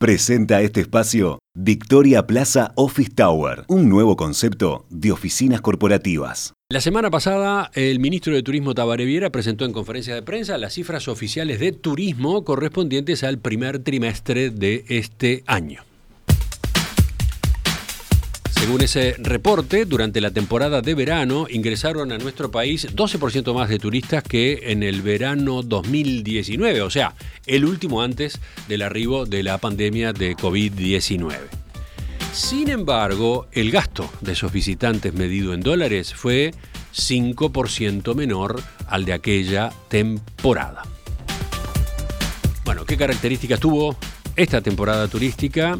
Presenta este espacio Victoria Plaza Office Tower, un nuevo concepto de oficinas corporativas. La semana pasada, el ministro de Turismo Tabaré Viera presentó en conferencia de prensa las cifras oficiales de turismo correspondientes al primer trimestre de este año. Según ese reporte, durante la temporada de verano ingresaron a nuestro país 12% más de turistas que en el verano 2019, o sea, el último antes del arribo de la pandemia de COVID-19. Sin embargo, el gasto de esos visitantes medido en dólares fue 5% menor al de aquella temporada. Bueno, ¿qué características tuvo esta temporada turística?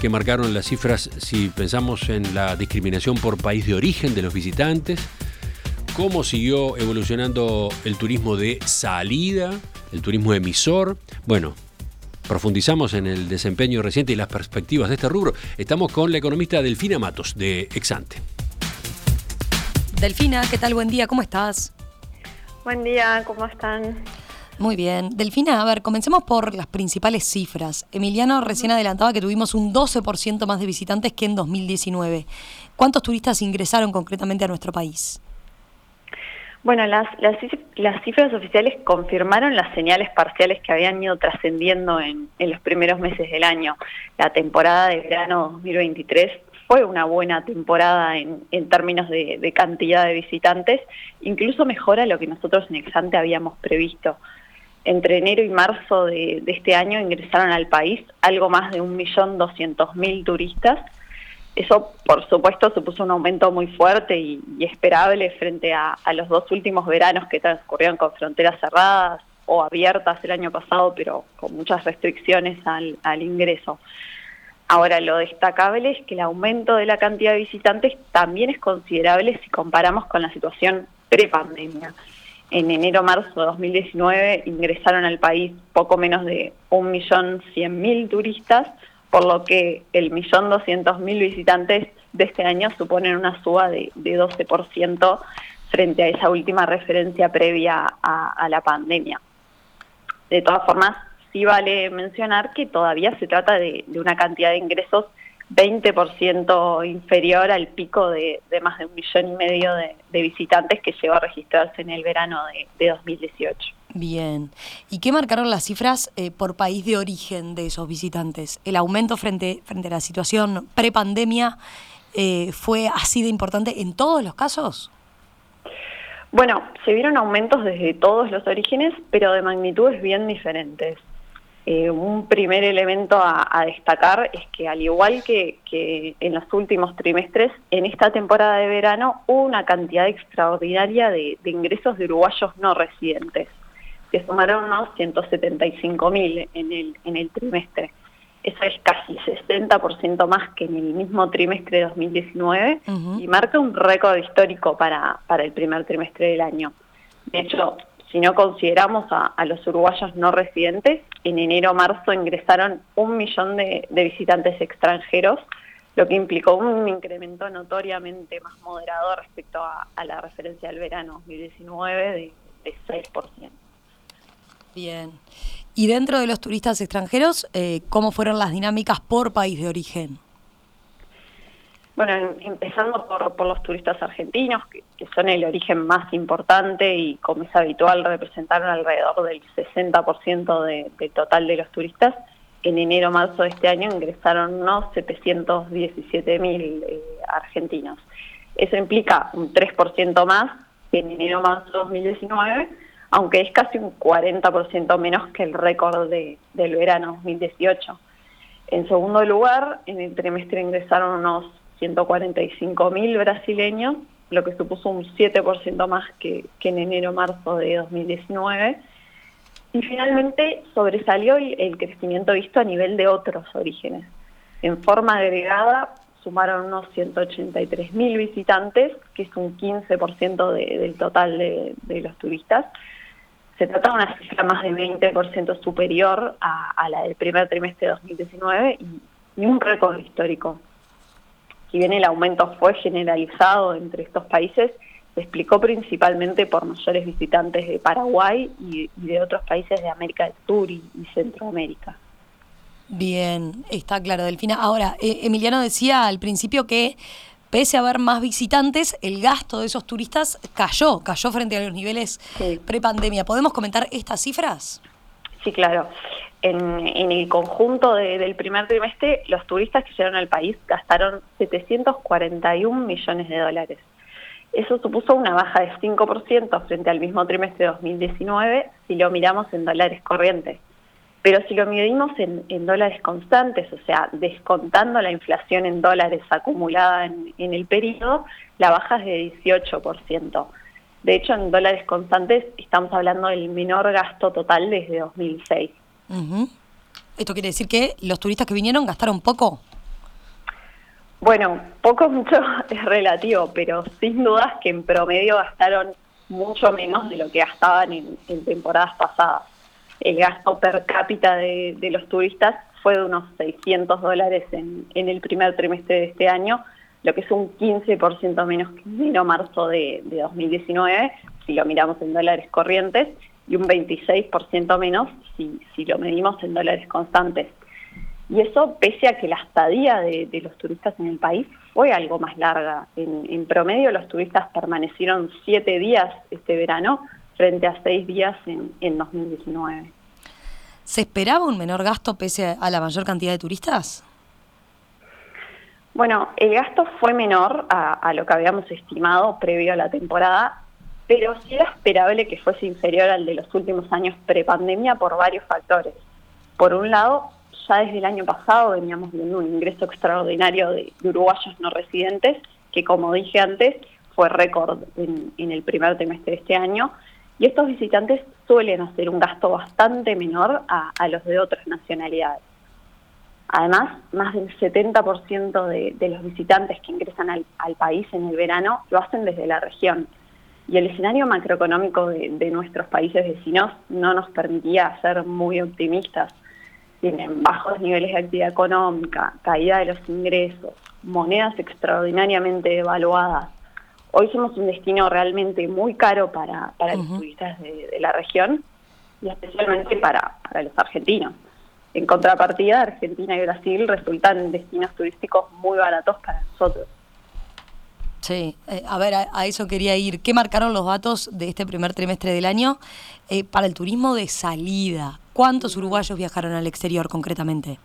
Que marcaron las cifras si pensamos en la discriminación por país de origen de los visitantes, cómo siguió evolucionando el turismo de salida, el turismo emisor. Bueno, profundizamos en el desempeño reciente y las perspectivas de este rubro. Estamos con la economista Delfina Matos de Exante. Delfina, ¿qué tal? Buen día, ¿cómo estás? Buen día, ¿cómo están? Muy bien. Delfina, a ver, comencemos por las principales cifras. Emiliano recién adelantaba que tuvimos un 12% más de visitantes que en 2019. ¿Cuántos turistas ingresaron concretamente a nuestro país? Bueno, las, las, cifras oficiales confirmaron las señales parciales que habían ido trascendiendo en, los primeros meses del año. La temporada de verano 2023 fue una buena temporada en, términos de, de, cantidad de visitantes, incluso mejora lo que nosotros en Exante habíamos previsto entre enero y marzo de, este año ingresaron al país algo más de 1.200.000 turistas. Eso, por supuesto, supuso un aumento muy fuerte y, esperable frente a, los dos últimos veranos que transcurrieron con fronteras cerradas o abiertas el año pasado, pero con muchas restricciones al, ingreso. Ahora, lo destacable es que el aumento de la cantidad de visitantes también es considerable si comparamos con la situación prepandemia en enero-marzo de 2019 ingresaron al país poco menos de 1.100.000 turistas, por lo que el 1.200.000 visitantes de este año suponen una suba de, 12% frente a esa última referencia previa a, la pandemia. De todas formas, sí vale mencionar que todavía se trata de una cantidad de ingresos 20% inferior al pico de, más de un millón y medio de, visitantes que llegó a registrarse en el verano de, 2018. Bien. ¿Y qué marcaron las cifras eh, por país de origen de esos visitantes? ¿El aumento frente, frente a la situación prepandemia eh, fue así de importante en todos los casos? Bueno, se vieron aumentos desde todos los orígenes, pero de magnitudes bien diferentes. Eh, un primer elemento a, destacar es que al igual que, en los últimos trimestres, en esta temporada de verano hubo una cantidad extraordinaria de, ingresos de uruguayos no residentes, que sumaron unos 175 mil en el, en el trimestre. Eso es casi 60% más que en el mismo trimestre de 2019 y marca un récord histórico para, para el primer trimestre del año. De hecho, si no consideramos a, los uruguayos no residentes, en enero-marzo ingresaron un millón de, visitantes extranjeros, lo que implicó un incremento notoriamente más moderado respecto a, la referencia del verano 2019 de, de 6%. Bien. Y dentro de los turistas extranjeros, eh, ¿cómo fueron las dinámicas por país de origen? Bueno, empezando por, los turistas argentinos, que, son el origen más importante y como es habitual representaron alrededor del 60% de, del total de los turistas, en enero-marzo de este año ingresaron unos 717 mil eh, argentinos. Eso implica un 3% más que en enero-marzo de 2019, aunque es casi un 40% menos que el récord de, del verano 2018. En segundo lugar, en el trimestre ingresaron unos 145 mil brasileños, lo que supuso un 7% más que, en enero-marzo de 2019. Y finalmente sobresalió el, crecimiento visto a nivel de otros orígenes. En forma agregada sumaron unos 183 mil visitantes, que es un 15% del total de, los turistas. Se trata de una cifra más de 20% superior a, la del primer trimestre de 2019 y un récord histórico si bien el aumento fue generalizado entre estos países, se explicó principalmente por mayores visitantes de Paraguay y, de otros países de América del Sur y, Centroamérica. Bien, está claro, Delfina. Ahora, eh, Emiliano decía al principio que pese a haber más visitantes, el gasto de esos turistas cayó, cayó frente a los niveles pre-pandemia. ¿Podemos comentar estas cifras? Sí, claro. En, el conjunto del primer trimestre, los turistas que llegaron al país gastaron 741 millones de dólares. Eso supuso una baja de 5% frente al mismo trimestre de 2019 si lo miramos en dólares corrientes. Pero si lo medimos en, dólares constantes, o sea, descontando la inflación en dólares acumulada en, el periodo, la baja es de 18%. De hecho, en dólares constantes estamos hablando del menor gasto total desde 2006. ¿Esto quiere decir que los turistas que vinieron gastaron poco? Bueno, poco mucho es relativo, pero sin dudas que en promedio gastaron mucho menos de lo que gastaban en temporadas pasadas el gasto per cápita de, los turistas fue de unos 600 dólares en, el primer trimestre de este año, lo que es un 15% menos que en marzo de, 2019, si lo miramos en dólares corrientes, y un 26% menos si, si lo medimos en dólares constantes. Y eso pese a que la estadía de, los turistas en el país fue algo más larga. En, promedio los turistas permanecieron siete días este verano frente a seis días en, en 2019. ¿Se esperaba un menor gasto pese a la mayor cantidad de turistas? Bueno, el gasto fue menor a, lo que habíamos estimado previo a la temporada, pero sí era esperable que fuese inferior al de los últimos años prepandemia por varios factores. Por un lado, ya desde el año pasado veníamos viendo un ingreso extraordinario de, uruguayos no residentes, que como dije antes, fue récord en, el primer trimestre de este año, y estos visitantes suelen hacer un gasto bastante menor a, los de otras nacionalidades. Además, más del 70% de, de, los visitantes que ingresan al, país en el verano lo hacen desde la región. Y el escenario macroeconómico de, de nuestros países vecinos no nos permitía ser muy optimistas. Tienen bajos niveles de actividad económica, caída de los ingresos, monedas extraordinariamente devaluadas, hoy somos un destino realmente muy caro para, los turistas de, la región y especialmente para, los argentinos. En contrapartida, Argentina y Brasil resultan destinos turísticos muy baratos para nosotros. Sí, eh, a ver, a, eso quería ir. ¿Qué marcaron los datos de este primer trimestre del año eh, para el turismo de salida? ¿Cuántos uruguayos viajaron al exterior concretamente?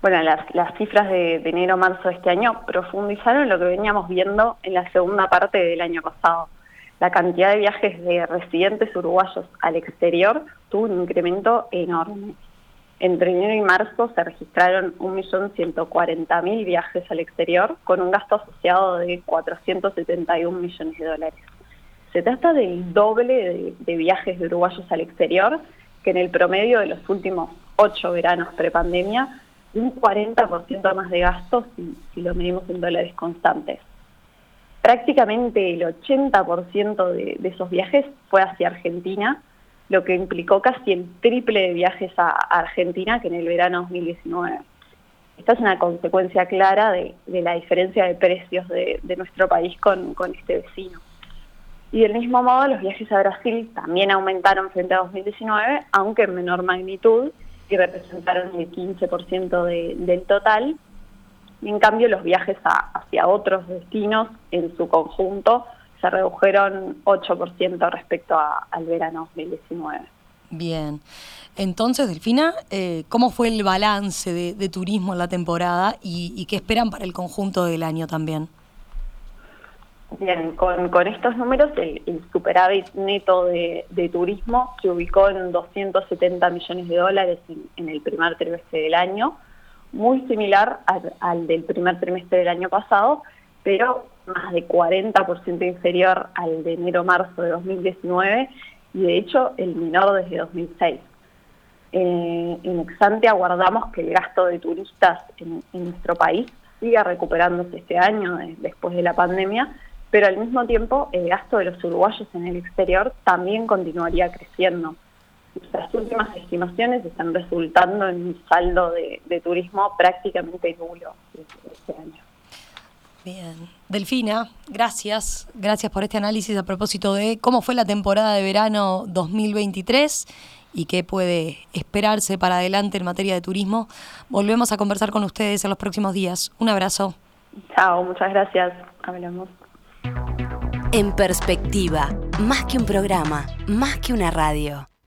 Bueno, las, cifras de, enero-marzo de este año profundizaron lo que veníamos viendo en la segunda parte del año pasado. La cantidad de viajes de residentes uruguayos al exterior tuvo un incremento enorme. Entre enero y marzo se registraron 1.140.000 viajes al exterior con un gasto asociado de 471 millones de dólares. Se trata del doble de, viajes de uruguayos al exterior que en el promedio de los últimos ocho veranos prepandemia un 40% más de gastos si, lo medimos en dólares constantes. Prácticamente el 80% de, de, esos viajes fue hacia Argentina, lo que implicó casi el triple de viajes a, Argentina que en el verano 2019. Esta es una consecuencia clara de, la diferencia de precios de, nuestro país con, este vecino. Y del mismo modo, los viajes a Brasil también aumentaron frente a 2019, aunque en menor magnitud, y representaron el 15% de, del total. En cambio los viajes hacia otros destinos en su conjunto se redujeron 8% respecto al verano 2019. Bien. Entonces, Delfina, eh, ¿cómo fue el balance de, turismo en la temporada y, qué esperan para el conjunto del año también? Bien, con, estos números el, superávit neto de, turismo se ubicó en 270 millones de dólares en, el primer trimestre del año, muy similar al, del primer trimestre del año pasado, pero más de 40% inferior al de enero-marzo de 2019 y de hecho el menor desde 2006. Eh, en Exante aguardamos que el gasto de turistas en, nuestro país siga recuperándose este año después de la pandemia, pero al mismo tiempo el gasto de los uruguayos en el exterior también continuaría creciendo. Las últimas estimaciones están resultando en un saldo de, turismo prácticamente nulo este año. Bien. Delfina, gracias. Gracias por este análisis a propósito de cómo fue la temporada de verano 2023 y qué puede esperarse para adelante en materia de turismo. Volvemos a conversar con ustedes en los próximos días. Un abrazo. Chao, muchas gracias. Hablamos. En perspectiva, más que un programa, más que una radio.